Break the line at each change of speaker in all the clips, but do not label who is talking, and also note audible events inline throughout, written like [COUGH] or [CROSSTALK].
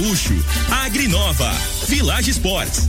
Gaúcho, Agrinova, Village Sports,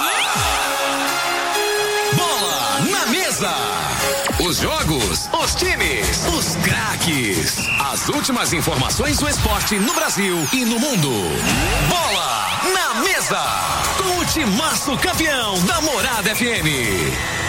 na mesa! Os jogos, os times, os craques. As últimas informações do esporte no Brasil e no mundo. Bola na mesa! Com o timaço campeão da Morada FM.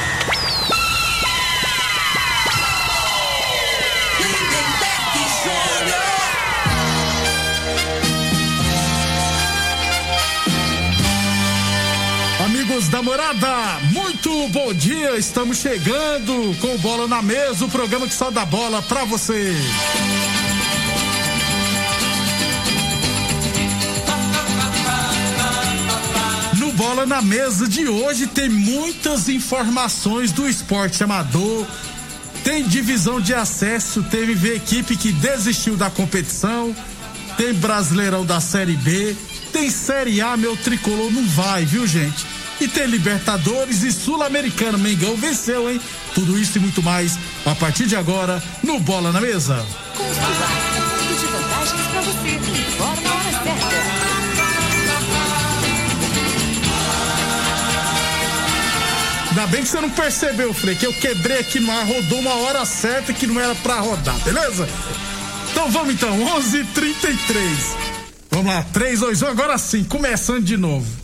Amigos da morada, muito bom dia. Estamos chegando com bola na mesa, o programa que só dá bola pra você. No Bola na Mesa de hoje tem muitas informações do esporte amador. Tem divisão de acesso, teve equipe que desistiu da competição, tem Brasileirão da Série B, tem Série A, meu tricolor não vai, viu, gente? E tem Libertadores e Sul-Americano. Mengão venceu, hein? Tudo isso e muito mais a partir de agora no Bola na Mesa. Ainda bem que você não percebeu, Frei, que eu quebrei aqui no ar, rodou uma hora certa que não era pra rodar, beleza? Então vamos então, 11:33. h 33 Vamos lá, 3, 2, 1, agora sim, começando de novo.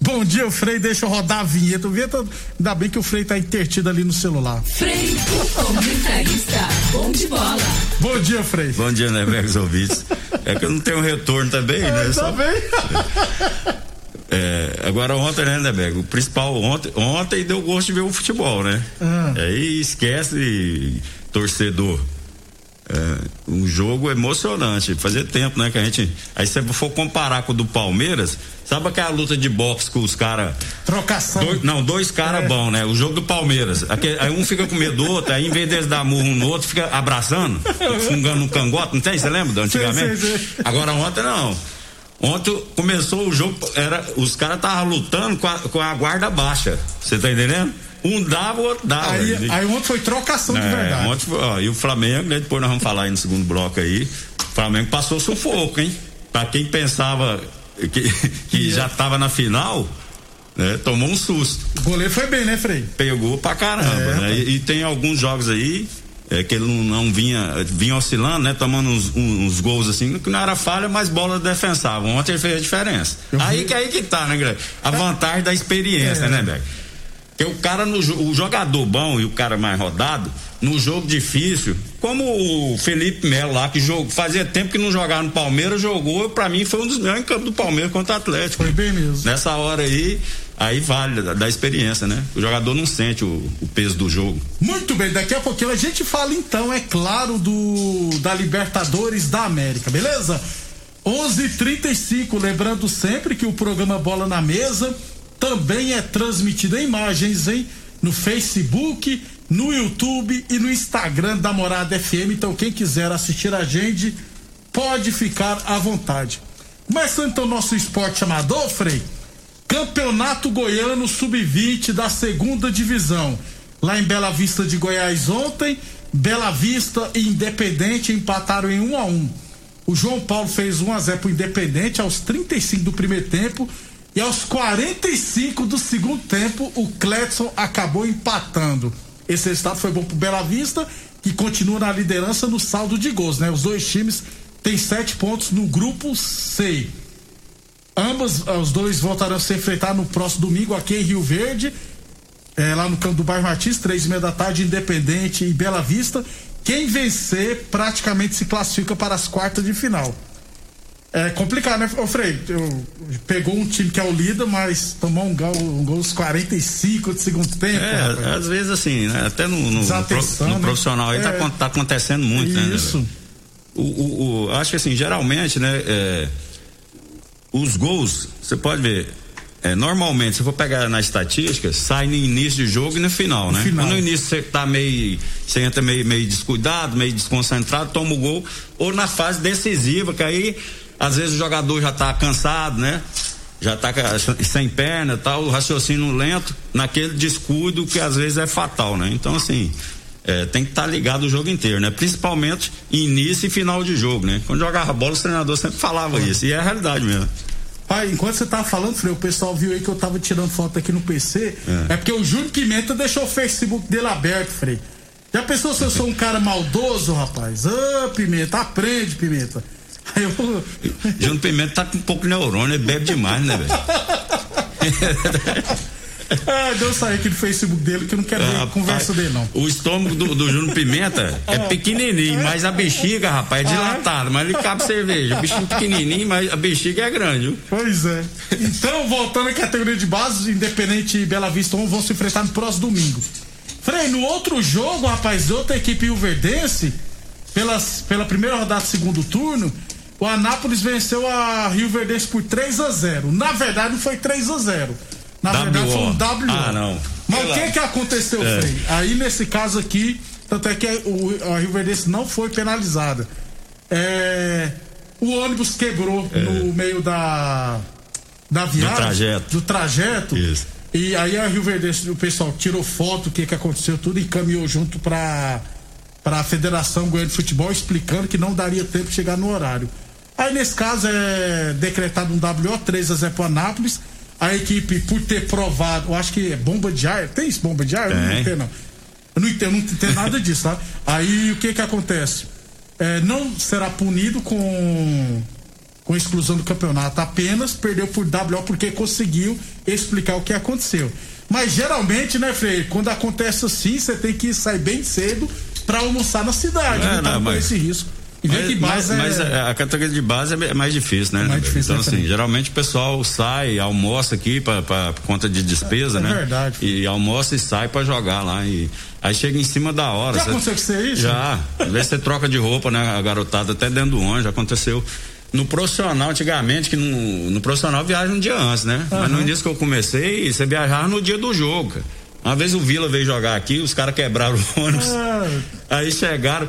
Bom dia, Frei, deixa eu rodar a vinheta. A vinheta, ainda bem que o Frei tá intertido ali no celular.
Frei, o comentarista. Bom de bola.
Bom dia, Frei.
Bom dia, né, Megos ouvintes? É que eu não tenho retorno também, né?
Tá
Só-
bem? [LAUGHS]
é, agora ontem, né, Neberg? O principal ontem, ontem deu gosto de ver o futebol, né?
Ah.
Aí esquece torcedor. É, um jogo emocionante. Fazia tempo, né? Que a gente. Aí se você for comparar com o do Palmeiras, sabe aquela luta de boxe com os caras.
Trocação.
Dois- não, dois caras
É.
bons, né? O jogo do Palmeiras. Aquele- aí um fica com medo do outro, aí em vez deles dar murro um no outro, fica abraçando, fungando um cangote, não tem? Você lembra? Antigamente?
Sei, sei, sei.
Agora ontem não. Ontem começou o jogo, era, os caras estavam lutando com a, com a guarda baixa. Você tá entendendo? Um dava, o outro dava.
Aí, aí ontem foi trocação de
é,
verdade.
ontem ó, e o Flamengo, né, depois nós vamos falar aí no segundo bloco aí. O Flamengo passou sufoco, hein? Pra quem pensava que, [LAUGHS] que
E é-
já tava na final, né, tomou um susto.
O goleiro foi bem, né, Frei?
Pegou pra caramba,
É,
né? E, e tem alguns jogos aí é, que ele não, não vinha, vinha oscilando, né? Tomando uns, uns- uns gols assim, que não era falha, mas bola defensável. Ontem ele fez a diferença.
Eu
Aí
vi-
que aí que tá, né, Greg? A vantagem da experiência,
É.
né, Beck? Porque o cara, no, o jogador bom e o cara mais rodado, no jogo difícil, como o Felipe Melo lá, que jogou, fazia tempo que não jogava no Palmeiras, jogou, pra mim foi um dos melhores em campo do Palmeiras contra o Atlético.
Foi bem mesmo.
Nessa hora aí, aí vale da, da experiência, né? O jogador não sente o, o peso do jogo.
Muito bem, daqui a pouquinho a gente fala então, é claro, do da Libertadores da América, beleza? 11:35, lembrando sempre que o programa Bola na Mesa também é transmitido em imagens, hein? No Facebook, no YouTube e no Instagram da Morada FM. Então quem quiser assistir a gente pode ficar à vontade. Começando então nosso esporte amador, Frei. Campeonato Goiano Sub-20 da segunda divisão. Lá em Bela Vista de Goiás ontem, Bela Vista e Independente empataram em 1 a 1. O João Paulo fez 1 a 0 pro Independente aos 35 do primeiro tempo e aos 45 do segundo tempo o Cletson acabou empatando. Esse resultado foi bom pro Bela Vista, que continua na liderança no saldo de gols, né? Os dois times têm sete pontos no grupo C. Ambos, os dois voltarão a se enfrentar no próximo domingo aqui em Rio Verde, é, lá no campo do bairro Martins, três e meia da tarde, Independente e Bela Vista. Quem vencer praticamente se classifica para as quartas de final. É complicado, né, Frei? Eu, pegou um time que é o líder, mas tomou um gol, um gol aos 45 de segundo tempo.
É, rapaz. às vezes assim, né? Até no, no, no, no né? profissional aí tá é, tá, tá, acontecendo muito,
isso.
né?
Isso.
O, o, o, acho que assim, geralmente, né? É, os gols, você pode ver, é, normalmente, se for pegar na estatística, sai no início do jogo e no final, né?
Final.
No início você tá meio, você entra meio, meio descuidado, meio desconcentrado, toma o gol, ou na fase decisiva, que aí, às vezes o jogador já tá cansado, né? Já tá sem perna tal, o raciocínio lento, naquele descuido que às vezes é fatal, né? Então, assim, é, tem que estar tá ligado o jogo inteiro, né? Principalmente início e final de jogo, né? Quando jogava bola, o treinador sempre falava isso, e é a realidade mesmo.
Pai, enquanto você tava falando, Frei, o pessoal viu aí que eu tava tirando foto aqui no PC. É, é porque o Júnior Pimenta deixou o Facebook dele aberto, Frei. Já pensou se eu sou um cara maldoso, rapaz? Ah, Pimenta, aprende, Pimenta.
Eu... Júnior Pimenta tá com um pouco de neurônio, ele bebe demais, né, velho? [LAUGHS]
Ah, deu sair aqui do Facebook dele que eu não quero ver a conversa dele, não.
O estômago do, do Júnior Pimenta é pequenininho, mas a bexiga, rapaz, é dilatada, mas ele cabe cerveja. O bichinho pequenininho, mas a bexiga é grande, viu?
Pois é. Então, voltando à categoria de base, Independente e Bela Vista vão se enfrentar no próximo domingo. Frei, no outro jogo, rapaz, outra equipe Verdense, pelas, pela primeira rodada do segundo turno, o Anápolis venceu a Rio Verdense por 3 a 0 Na verdade, não foi 3 a 0 na w verdade foi um W.
Ah, não.
Mas o que que aconteceu, é. Frei? Aí nesse caso aqui, tanto é que o, a Rio Verdense não foi penalizada. É, o ônibus quebrou é. no meio da da viagem,
do trajeto.
Do trajeto.
Isso.
E aí a Rio Verdense, o pessoal tirou foto, o que que aconteceu, tudo e encaminhou junto para para a Federação Goiânia de Futebol explicando que não daria tempo de chegar no horário. Aí nesse caso é decretado um WO 3 a 0 para Anápolis a equipe, por ter provado, eu acho que é bomba de ar, tem isso, bomba de ar?
Eu
não entendo, não. Eu não entendo, não entendo nada disso, tá? Aí o que que acontece? É, não será punido com com exclusão do campeonato, apenas perdeu por WO porque conseguiu explicar o que aconteceu. Mas geralmente, né, Frei, quando acontece assim, você tem que sair bem cedo para almoçar na cidade,
é, não, não, mas...
esse risco.
Mas, mas, é... mas, a categoria de base é mais difícil, né? É
mais difícil,
então, assim, geralmente o pessoal sai, almoça aqui para conta de despesa,
é,
né?
É verdade.
E almoça e sai para jogar lá. E aí chega em cima da hora.
Já aconteceu que você isso?
Já. Às vezes você troca de roupa, né? A garotada até dentro do ônibus, já aconteceu. No profissional, antigamente, que no, no profissional viaja um dia antes, né? Uhum. Mas no início que eu comecei, você viajava no dia do jogo. Uma vez o Vila veio jogar aqui, os caras quebraram o ônibus. Ah. Aí chegaram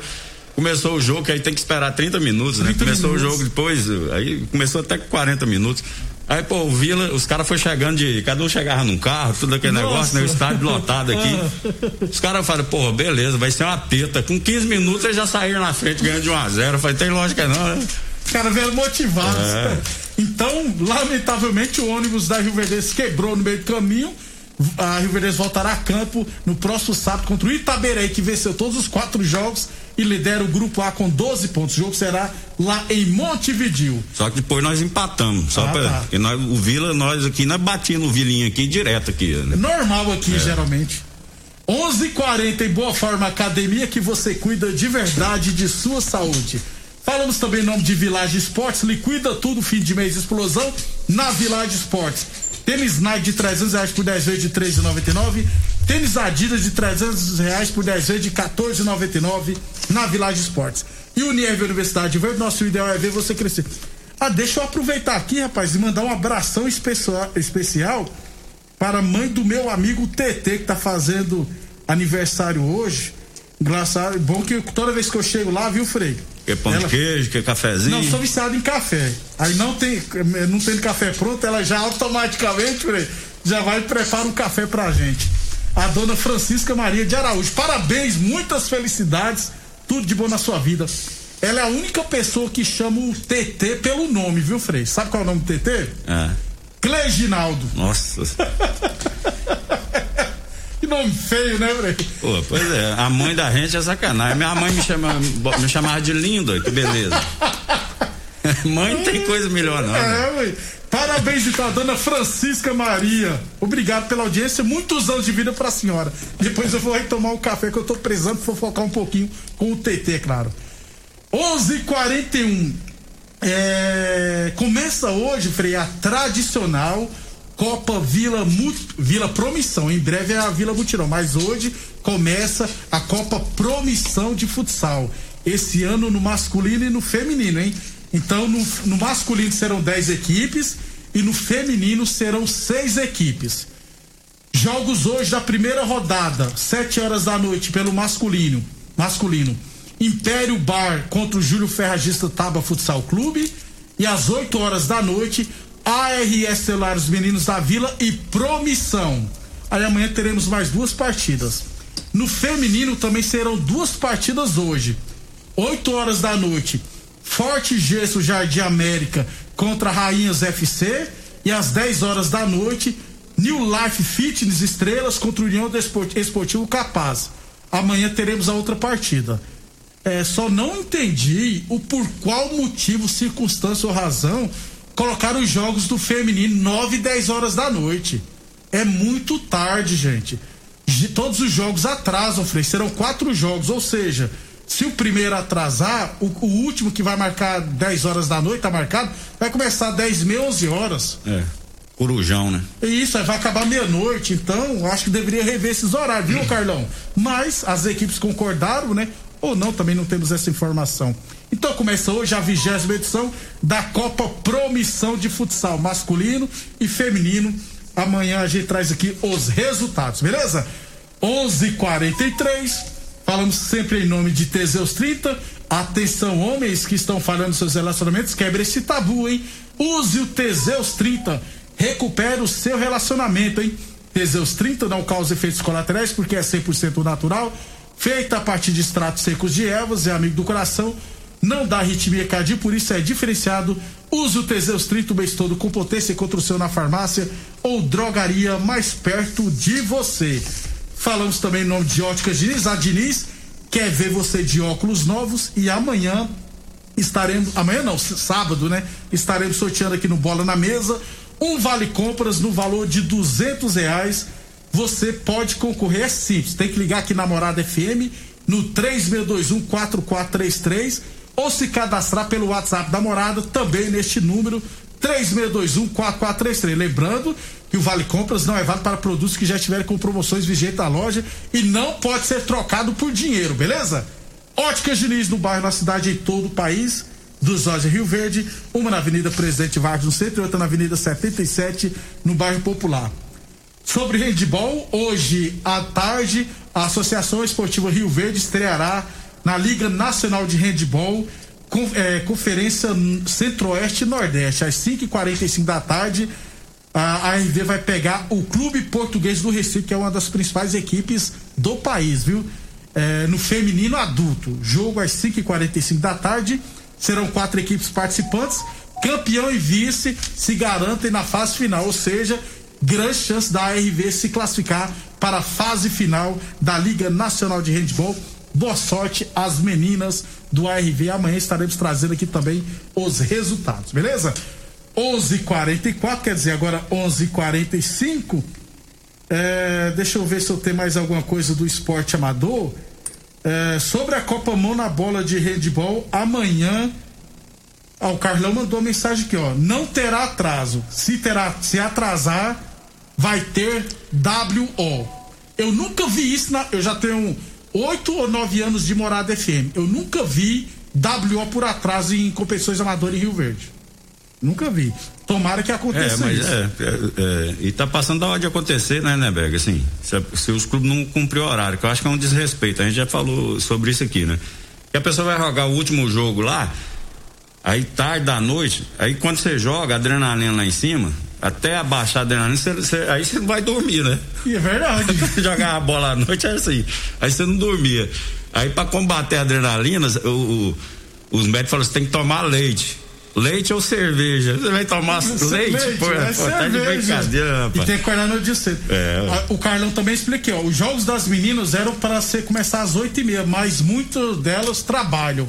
começou o jogo, que aí tem que esperar 30 minutos, 30 né? Começou minutos. o jogo depois, aí começou até com 40 minutos. Aí, pô, o Vila, os caras foram chegando de. Cada um chegava num carro, tudo aquele Nossa. negócio, né? O estádio lotado aqui. [LAUGHS] Os caras falaram, pô, beleza, vai ser uma teta. Com 15 minutos eles já saíram na frente ganhando de 1 a 0 Eu falei, tem lógica não, né?
Os caras vieram motivados. É. Então, lamentavelmente, o ônibus da Rio Verde quebrou no meio do caminho a Rio Verde voltará a campo no próximo sábado contra o Itaberei, que venceu todos os quatro jogos e lidera o grupo A com 12 pontos. O jogo será lá em Montevidil.
Só que depois nós empatamos. Só ah, pra, tá. nós, o Vila, nós aqui, nós batíamos no Vilinho aqui direto aqui. Né?
Normal aqui, é. geralmente. 11:40 em Boa Forma Academia que você cuida de verdade de sua saúde. Falamos também em nome de Village Esportes, liquida tudo fim de mês explosão na Village Esportes. Tênis Nike de 300 reais por 10 vezes de 3,99. Tênis Adidas de 300 reais por 10 vezes de 14,99 na Village Esportes. E o Nieve Universidade Verde, nosso ideal é ver você crescer. Ah, deixa eu aproveitar aqui, rapaz, e mandar um abração especial, especial para a mãe do meu amigo TT, que tá fazendo aniversário hoje. Engraçado, bom que toda vez que eu chego lá, viu, Frei?
Quer pão ela... de queijo, quer cafezinho?
Não, sou viciado em café. Aí não tem, não tem café pronto, ela já automaticamente, Frei, já vai e prepara um café pra gente. A dona Francisca Maria de Araújo. Parabéns, muitas felicidades, tudo de bom na sua vida. Ela é a única pessoa que chama o TT pelo nome, viu, Frei? Sabe qual é o nome do TT?
É.
Cleginaldo.
Nossa. [LAUGHS]
Que nome feio, né, Frei?
Pô, pois é, a mãe da gente é sacanagem. Minha mãe me, chama, me chamava de lindo, que beleza. [LAUGHS] mãe não tem coisa melhor, não.
É, né? Parabéns, então, Francisca Maria. Obrigado pela audiência. Muitos anos de vida pra senhora. Depois eu vou aí tomar um café que eu tô precisando fofocar um pouquinho com o TT, claro. 11:41. É, começa hoje, Frei, a tradicional Copa Vila Vila Promissão. Em breve é a Vila Mutirão, mas hoje começa a Copa Promissão de futsal. Esse ano no masculino e no feminino, hein? Então no, no masculino serão 10 equipes e no feminino serão seis equipes. Jogos hoje da primeira rodada, 7 horas da noite pelo masculino. Masculino. Império Bar contra o Júlio Ferragista Taba Futsal Clube. E às 8 horas da noite, ARS Celulares Meninos da Vila e Promissão. Aí amanhã teremos mais duas partidas. No feminino também serão duas partidas hoje. 8 horas da noite, Forte Gesso Jardim América contra Rainhas FC. E às 10 horas da noite, New Life Fitness Estrelas contra União Esportivo Capaz. Amanhã teremos a outra partida. É, só não entendi o por qual motivo, circunstância ou razão colocaram os jogos do feminino 9 e 10 horas da noite. É muito tarde, gente. Todos os jogos atrasam, Frei. Serão quatro jogos, ou seja, se o primeiro atrasar, o, o, último que vai marcar 10 horas da noite, tá marcado, vai começar 10 meia, 11 horas.
É. Corujão, né?
Isso, aí vai acabar meia-noite, então acho que deveria rever esses horários, viu, Carlão? Mas as equipes concordaram, né? Ou não, também não temos essa informação. Então começa hoje a vigésima edição da Copa Promissão de Futsal masculino e feminino. Amanhã a gente traz aqui os resultados, beleza? 11:43. Falamos sempre em nome de Teseus 30. Atenção, homens que estão falhando seus relacionamentos, quebre esse tabu, hein? Use o Teseus 30. Recupere o seu relacionamento, hein? Teseus 30 não causa efeitos colaterais porque é 100% natural feita a partir de extratos secos de ervas, é amigo do coração, não dá arritmia cardíaca, por isso é diferenciado. Use o Teseus 30 o mês todo com potência contra o seu na farmácia ou drogaria mais perto de você. Falamos também em nome de Óticas Diniz. A Diniz quer ver você de óculos novos e amanhã estaremos, amanhã não, sábado, né? Estaremos sorteando aqui no Bola na Mesa um vale compras no valor de duzentos reais você pode concorrer, é simples. Tem que ligar aqui na Morada FM no 3621-4433 ou se cadastrar pelo WhatsApp da Morada também neste número 3621-4433. Lembrando que o Vale Compras não é válido para produtos que já estiverem com promoções vigentes na loja e não pode ser trocado por dinheiro, beleza? Óticas Diniz no bairro, na cidade e todo o país. Dos lojas Rio Verde, uma na Avenida Presidente Vargas no centro e outra na Avenida 77 no bairro Popular. Sobre handball, hoje à tarde, a Associação Esportiva Rio Verde estreará na Liga Nacional de Handball é, Conferência Centro-Oeste e Nordeste, às 5h45 da tarde. A ARV vai pegar o Clube Português do Recife, que é uma das principais equipes do país, viu? É, no feminino adulto. Jogo às 5h45 da tarde. Serão quatro equipes participantes. Campeão e vice se garantem na fase final, ou seja, grande chance da ARV se classificar para a fase final da Liga Nacional de Handball. Boa sorte às meninas do ARV. Amanhã estaremos trazendo aqui também os resultados, beleza? 11:44, quer dizer agora 11:45. É, deixa eu ver se eu tenho mais alguma coisa do esporte amador. É, sobre a Copa Mão na bola de handball, amanhã ah, o Carlão mandou uma mensagem aqui, ó. Não terá atraso. Se terá, se atrasar, vai ter WO. Eu nunca vi isso na. Eu já tenho oito ou nove anos de morada FM. Eu nunca vi WO por atraso em competições amadoras em Rio Verde. Nunca vi. Tomara que aconteça
é, mas
isso.
É, é, é, e tá passando da hora de acontecer, né, né, Berg? Assim, se, se os clubes não cumpriram o horário, que eu acho que é um desrespeito. A gente já falou sobre isso aqui, né? Que a pessoa vai jogar o último jogo lá, aí tarde da noite, aí quando você joga, a adrenalina lá em cima, até abaixar a adrenalina, cê, cê, aí você não vai dormir, né?
E é verdade. [LAUGHS]
Jogar a bola à noite é assim. Aí você não dormia. Aí para combater a adrenalina, o, o, os médicos falaram: você tem que tomar leite. Leite ou cerveja? Você vai tomar leite? leite pô,
é pô, tá de brincadeira, rapaz. E tem que acordar no dia cedo. É. O Carlão também expliquei, ó, os jogos das meninas eram para ser começar às oito e meia, mas muitas delas trabalham.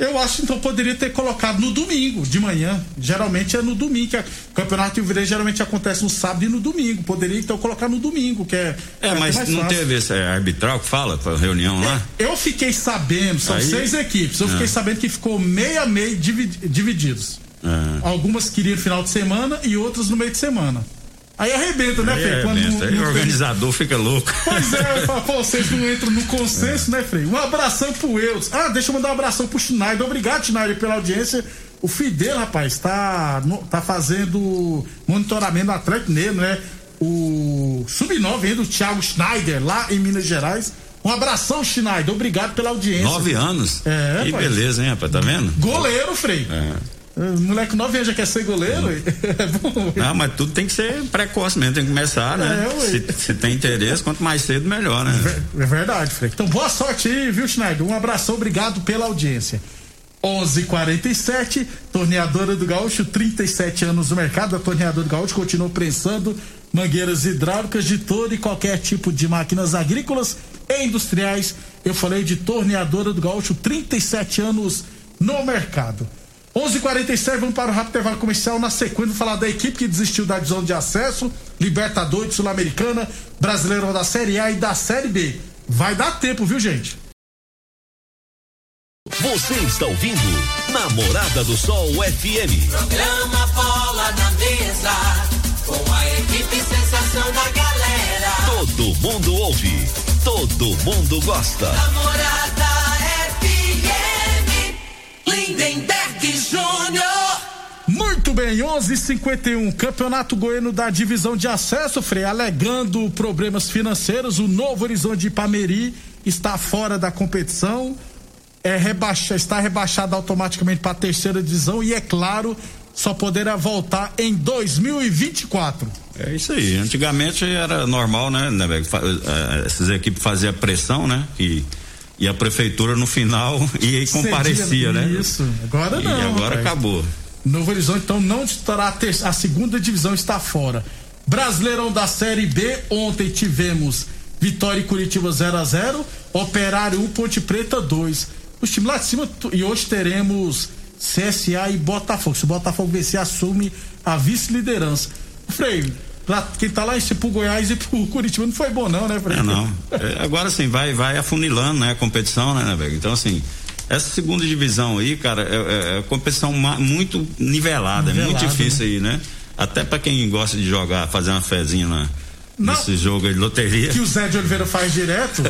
Eu acho então poderia ter colocado no domingo, de manhã. Geralmente é no domingo, que é, o campeonato de Rio geralmente acontece no sábado e no domingo. Poderia então colocar no domingo, que é.
É, mas não fácil. teve esse arbitral que fala pra reunião lá?
É, eu fiquei sabendo, são Aí, seis equipes. Eu é. fiquei sabendo que ficou meia meia divididos. É. Algumas queriam no final de semana e outras no meio de semana. Aí arrebenta, né, Frei?
Quando não, aí o organizador fica louco.
Pois é, falo, pô, vocês não entram no consenso, é. né, Frei? Um abração pro Eudes. Ah, deixa eu mandar um abração pro Schneider. Obrigado, Schneider, pela audiência. O Fidel, rapaz, tá, tá fazendo monitoramento atlético nele, né? O Sub-9 aí do Thiago Schneider, lá em Minas Gerais. Um abração, Schneider. Obrigado pela audiência.
Nove anos.
É,
Que beleza, hein, rapaz? Tá vendo?
Goleiro, Frei. É. Moleque nove anos já quer ser goleiro? É
bom. Não, mas tudo tem que ser precoce mesmo, tem que começar, né? É, se, se, tem interesse, quanto mais cedo, melhor, né?
É verdade, Fred. Então, boa sorte aí, viu, Schneider? Um abração, obrigado pela audiência. 11:47 Torneadora do Gaúcho, 37 anos no mercado. A Torneadora do Gaúcho continua prensando mangueiras hidráulicas de todo e qualquer tipo de máquinas agrícolas e industriais. Eu falei de Torneadora do Gaúcho, 37 anos no mercado. 11:47 vamos para o rápido intervalo comercial. Na sequência, falar da equipe que desistiu da divisão de acesso, Libertadores, Sul-Americana, Brasileiro da Série A e da Série B. Vai dar tempo, viu, gente?
Você está ouvindo Namorada do Sol FM.
Programa Bola na Mesa, com a equipe sensação da galera.
Todo mundo ouve, todo mundo gosta.
Namorada FM, Lindenberg Júnior.
Muito bem, 11:51 Campeonato Goiano da Divisão de Acesso, Frei, alegando problemas financeiros, o Novo Horizonte de Ipameri está fora da competição é rebaixa, está rebaixado automaticamente para a terceira divisão e, é claro, só poderá voltar em 2024.
É isso aí. Antigamente era normal, né, né é, Essas equipes faziam pressão, né? E, e a prefeitura no final [LAUGHS] e comparecia, né?
Isso. Agora não.
E agora rapaz. acabou.
Novo Horizonte, então, não estará a, ter, a segunda divisão está fora. Brasileirão da Série B, ontem tivemos Vitória e Curitiba 0 a 0 Operário 1, Ponte Preta 2 os times lá de cima. E hoje teremos CSA e Botafogo. Se o Botafogo vencer, assume a vice-liderança. Frei, pra quem tá lá em pro Goiás e pro Curitiba não foi bom não, né, Frei?
É, não. É, agora sim, vai, vai afunilando, né, a competição, né, velho? Então, assim, essa segunda divisão aí, cara, é, é, é competição muito nivelada, é muito difícil né? aí, né? Até para quem gosta de jogar, fazer uma fezinha na, não, nesse jogo de loteria.
Que o Zé de Oliveira faz direto,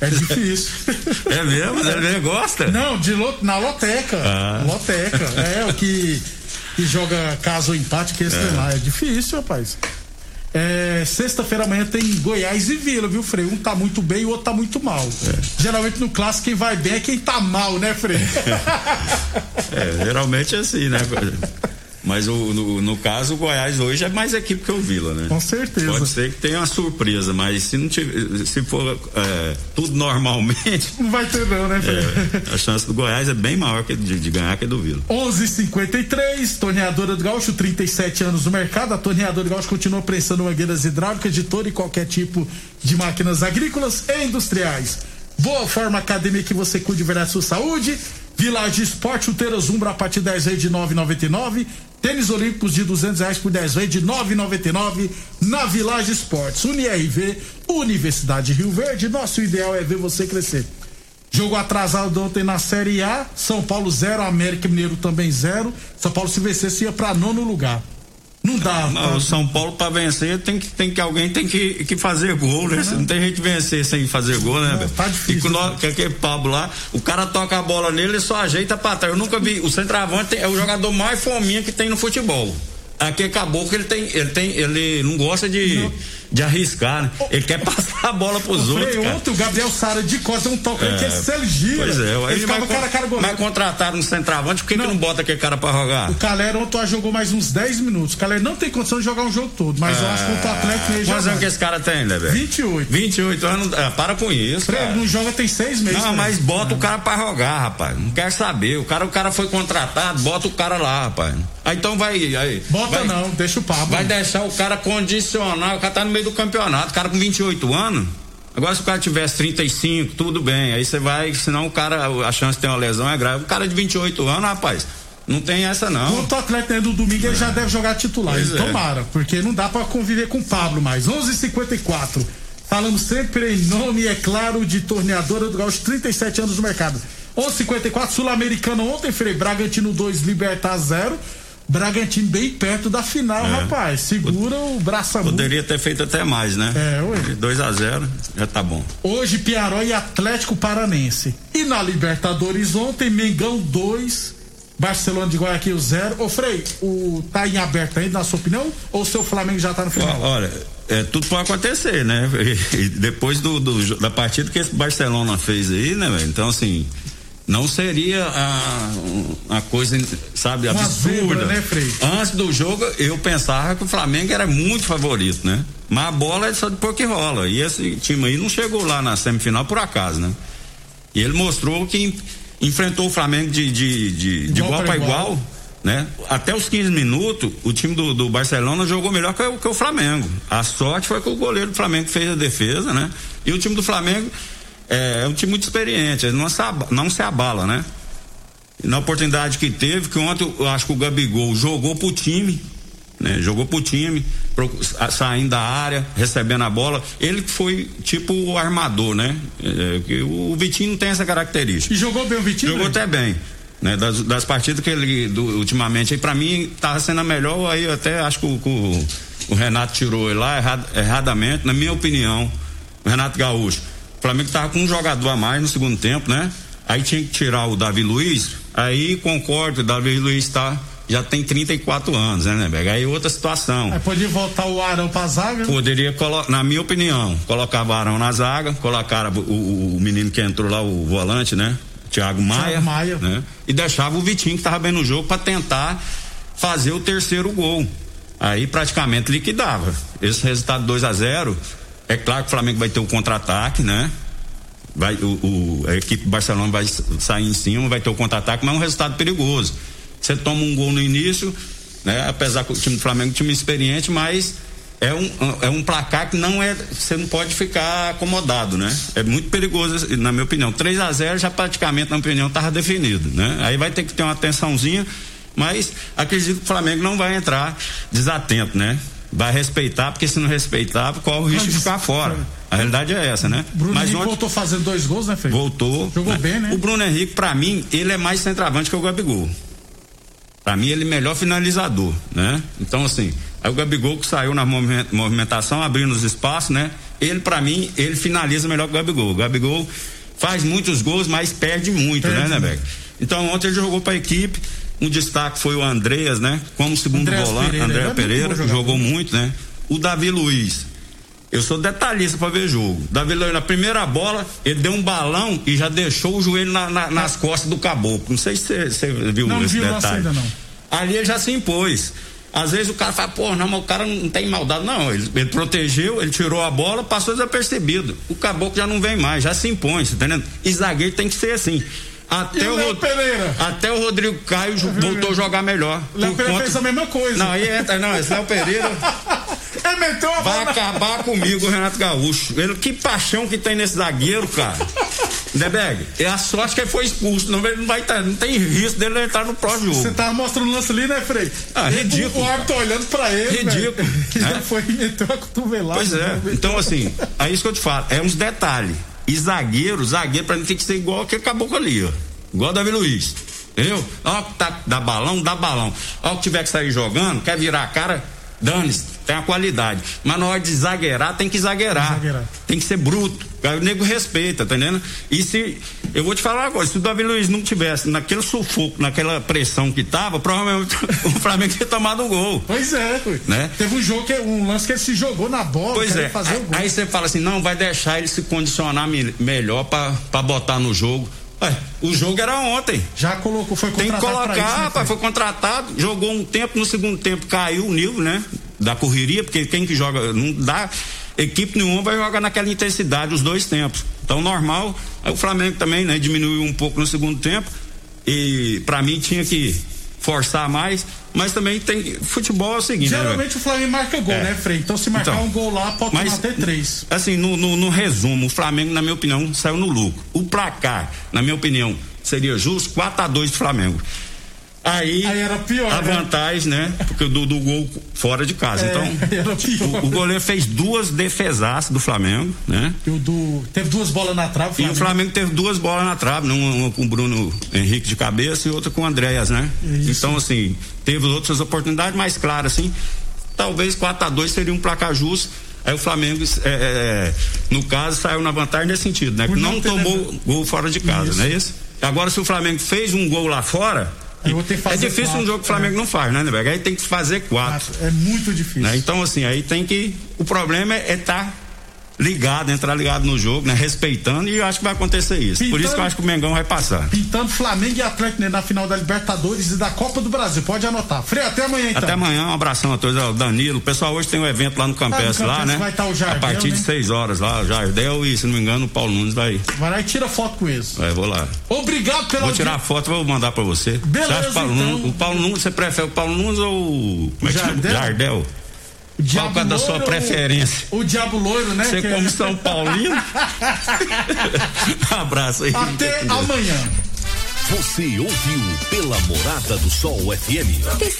é difícil. [LAUGHS]
É mesmo? Zé Oliveira gosta?
Não, de lo, na loteca. Ah. Loteca. É, o que, que joga caso empate, que esse é. lá. É difícil, rapaz. É, Sexta-feira amanhã tem Goiás e Vila, viu, Frei? Um tá muito bem e o outro tá muito mal. É. Geralmente no clássico quem vai bem é quem tá mal, né, Frei? [LAUGHS]
é, geralmente é assim, né? Mas o, no, no, caso, o Goiás hoje é mais equipe que o Vila, né?
Com certeza.
Pode ser que tenha uma surpresa, mas se não tiver, se for é, tudo normalmente.
Não vai ter, não, né,
é, A chance do Goiás é bem maior que de, de ganhar que a do Vila.
11:53 torneadora do Gaúcho, 37 anos no mercado. A torneadora do Gaúcho continua prensando mangueiras hidráulicas de todo e qualquer tipo de máquinas agrícolas e industriais. Boa forma academia que você cuide da sua saúde. Village Esporte, chuteiras Umbra a partir de 10 vezes de 9,99. Tênis Olímpicos de 200 reais por 10 vezes de 9,99 na Village Esportes. UniRV, Universidade Rio Verde. Nosso ideal é ver você crescer. Jogo atrasado ontem na Série A. São Paulo 0, América Mineiro também 0. São Paulo se vencesse ia para nono lugar. Não dá.
O São Paulo para vencer tem que, tem que alguém tem que, que fazer gol, né? Não, tem gente vencer sem fazer gol, né? Não,
tá difícil. E com
nós, que aquele Pablo lá, o cara toca a bola nele e só ajeita para trás. Eu nunca vi. O centroavante é o jogador mais fominha que tem no futebol. Aqui acabou que ele tem, ele tem, ele não gosta de. Não de arriscar, né? Ele quer passar a bola pros outros. Falei,
ontem o Gabriel Sara de Costa um toque é, que ele gira.
Pois é,
ele
vai, cara, cara, vai contratar um centroavante, por que não, que não bota aquele cara pra jogar?
O Calera ontem jogou mais uns 10 minutos. O Calera não tem condição de jogar um jogo todo, mas é, eu acho que o Atlético
ele Quantos anos que esse cara tem, né, velho?
28.
28 anos, é, para com isso. Cara.
Não joga tem seis meses.
Não, mas bota o cara pra jogar, rapaz. Não quer saber. O cara, o cara foi contratado, bota o cara lá, rapaz. Aí então vai. Aí,
bota
vai,
não, deixa o papo.
Vai deixar o cara condicionar, o cara tá no meio do campeonato, o cara com 28 anos. Agora, se o cara tivesse 35, tudo bem. Aí você vai, senão o cara, a chance de ter uma lesão é grave. O cara de 28 anos, rapaz, não tem essa não.
Quanto atleta é do domingo, ele já deve jogar titular.
Pois é.
Tomara, porque não dá pra conviver com o Pablo mais. 11:54. Falamos sempre em nome, é claro, de torneadora do Gaúcho, 37 anos no mercado. 11:54 Sul-Americana ontem, Frei Bragantino 2, Libertar 0. Bragantino bem perto da final,
É.
rapaz. Segura o braço.
Poderia ter feito até mais, né?
É, ué.
2 a 0 já tá bom.
Hoje, Piaró e Atlético Paranense. E na Libertadores ontem, Mengão 2, Barcelona de Guayaquil 0. Ô Frei, o, tá em aberto ainda, na sua opinião? Ou o seu Flamengo já tá no final?
Olha, é, tudo pode acontecer, né? [LAUGHS] E depois do, do- da partida que esse Barcelona fez aí, né, velho? Então, assim, não seria a, a coisa, sabe,
Uma
absurda.
zebra, né?
Antes do jogo, eu pensava que o Flamengo era muito favorito, né? Mas a bola é só depois que rola. E esse time aí não chegou lá na semifinal por acaso, né? E ele mostrou que en- enfrentou o Flamengo de, de, de, de
Igual
para
igual.
igual, né? Até os 15 minutos, o time do, do Barcelona jogou melhor que o, que o Flamengo. A sorte foi que o goleiro do Flamengo fez a defesa, né? E o time do Flamengo é, é um time muito experiente, ele não se, aba- não se abala, né? Na oportunidade que teve, que ontem eu acho que o Gabigol jogou pro time, né? Jogou pro time, pro- saindo da área, recebendo a bola. Ele que foi tipo o armador, né? É, que o Vitinho não tem essa característica.
E jogou bem o Vitinho?
Jogou
Frei?
até bem. Né, das, das partidas que ele do, ultimamente aí para mim tava sendo a melhor aí eu até acho que o, o- o Renato tirou ele lá errad- erradamente na minha opinião o Renato Gaúcho Flamengo tava com um jogador a mais no segundo tempo né aí tinha que tirar o Davi Luiz aí concordo o Davi Luiz tá já tem 34 anos né, né Bega? aí outra situação
Aí podia voltar o Arão pra zaga.
Poderia, na minha opinião, colocar Arão na zaga, colocar o, o- o menino que entrou lá, o volante, né? Thiago Maia.
Thiago Maia.
Né? E deixava o Vitinho que tava bem no jogo para tentar fazer o terceiro gol. Aí praticamente liquidava. Esse resultado 2 a 0 é claro que o Flamengo vai ter o contra-ataque, né? Vai, o, o- a equipe do Barcelona vai sair em cima, vai ter o contra-ataque, mas é um resultado perigoso. Você toma um gol no início, né? Apesar que o time do Flamengo é um time experiente, mas é um, é um placar que não é. Você não pode ficar acomodado, né? É muito perigoso, na minha opinião. 3 a 0 já praticamente, na minha opinião, estava definido, né? Aí vai ter que ter uma atençãozinha, mas acredito que o Flamengo não vai entrar desatento, né? Vai respeitar, porque se não respeitar, qual o risco de ficar fora? A realidade é essa, né?
Bruno
Mas
Henrique
ontem-
voltou fazendo dois gols, né, Frei?
Voltou.
Jogou bem, né?
O Bruno Henrique, pra mim, ele é mais centroavante que o Gabigol. Pra mim, ele é melhor finalizador, né? Então, assim, aí o Gabigol que saiu na movimen- movimentação, abrindo os espaços, né? Ele, pra mim, ele finaliza melhor que o Gabigol. O Gabigol faz muitos gols, mas perde muito,
Perde
né, né. Beck? Então, ontem ele jogou pra equipe. Um destaque foi o Andreas, né? Como segundo
Andreas
volante,
Pereira,
André
é muito
Pereira,
jogador.
jogou muito, né? O Davi Luiz, eu sou detalhista pra ver jogo. Davi Luiz, na primeira bola, ele deu um balão e já deixou o joelho na- na- nas costas do caboclo. Não sei se você- viu
Não,
esse
vi o lance
detalhe.
ainda, não.
Ali ele já se impôs. Às vezes o cara fala, pô, não, mas o cara não tem maldade. Não, ele, ele protegeu, ele tirou a bola, passou desapercebido. O caboclo já não vem mais, já se impõe, você tá entendendo? E zagueiro tem que ser assim. Até
o Léo
Rod-
Pereira?
Até o Rodrigo Caio voltou a jogar melhor.
O Léo Pereira
conta-
fez a mesma coisa.
Não, aí entra, não, esse Léo Pereira. [LAUGHS]
Ele meteu a
Vai acabar comigo, o Renato Gaúcho. Ele, que paixão que tem nesse zagueiro, cara. [LAUGHS] Debeg, é a sorte que ele foi expulso. Não, ele não, vai tá, não tem risco dele entrar no próximo
Você
jogo.
tava mostrando o lance ali, né, Frei?
Ah, ridículo.
O, o árbitro olhando pra ele.
Ridículo, [LAUGHS] né?
já foi e meteu a cotovelada.
Pois é. Então, assim, é isso que eu te falo. É uns detalhes. E zagueiro, zagueiro pra mim tem que ser igual aquele caboclo ali, ó. Igual Davi Luiz. Entendeu? Ó, que tá, dá balão, dá balão. Ó, que tiver que sair jogando, quer virar a cara, dane-se, tem a qualidade. Mas na hora de zagueirar, tem que zagueirar.
Zagueirar.
Tem que ser bruto. O nego respeita, tá entendendo? E se. Eu vou te falar agora, se o Davi Luiz não tivesse naquele sufoco, naquela pressão que tava, provavelmente [LAUGHS] o Flamengo tinha tomado o gol.
Pois é.
Né?
Teve um jogo, que, um lance que ele se jogou na bola.
Pois é.
Fazer o gol.
aí você fala assim, não, vai deixar ele se condicionar me- melhor pra botar no jogo. Ué, o jogo era ontem.
Já colocou, foi
Tem que
contratado
colocar,
isso, né,
rapaz, foi contratado, jogou um tempo, no segundo tempo caiu o nível, né? Da correria, porque quem que joga, não dá, equipe nenhuma vai jogar naquela intensidade os dois tempos. Então, normal, aí o Flamengo também, né, diminuiu um pouco no segundo tempo, e pra mim tinha que forçar mais, Mas também tem. Futebol é o seguinte. né,
Geralmente
velho?
o Flamengo marca gol,
É.
né, Frei? Então se marcar
Então,
um gol lá, pode tomar até três.
Assim, no, no, no resumo, o Flamengo, na minha opinião, saiu no lucro. O placar, na minha opinião, seria justo 4 a 2 do Flamengo. Aí,
Aí era pior,
a
né?
vantagem, né? Porque do, do gol fora de casa.
É,
então, o, o goleiro fez duas defesaças do Flamengo, né?
E o do. Teve duas bolas na trave.
E o Flamengo teve duas bolas na trave, né? uma, uma com o Bruno Henrique de cabeça e outra com o Andréas, né?
Isso.
Então, assim, teve outras oportunidades mais claras, assim. Talvez 4 a 2 seria um placar justo. Aí o Flamengo, é, é, no caso, saiu na vantagem nesse sentido, né?
Não
não tomou
levado.
gol fora de casa,
Isso.
não é isso? Agora, se o Flamengo fez um gol lá fora. É difícil
quatro,
um jogo que o Flamengo
é.
não faz, né, Neberg? Aí tem que fazer quatro.
É muito difícil.
Né? Então, assim, aí tem que. O problema é estar ligado, entrar ligado no jogo, né? Respeitando, e eu acho que vai acontecer isso. Por
Pintando-
isso que eu acho que o Mengão vai passar.
Pintando Flamengo e Atlético né, na final da Libertadores e da Copa do Brasil. Pode anotar. Frei, até amanhã então.
Até amanhã, um abração a todos. Ó, Danilo, o pessoal hoje tem um evento lá no Campestre,
Ah,
lá, né?
vai estar o Jardel,
A partir de
né?
6 horas lá, o Jardel e, se não me engano, o Paulo Nunes vai.
Vai lá e tira foto com eles.
vai vou lá.
Obrigado pela
Vou tirar a foto vou mandar pra você.
Beleza,
Você o Paulo
então.
Nunes, o Paulo Nunes, você prefere o Paulo Nunes ou o. Como é que chama?
Jardel?
Jardel?
O
Qual é da sua preferência?
O, o Diabo Loiro, né?
Você
que é-
como São Paulino? [LAUGHS] um abraço aí.
Até amanhã.
Você ouviu pela Morada do Sol FM.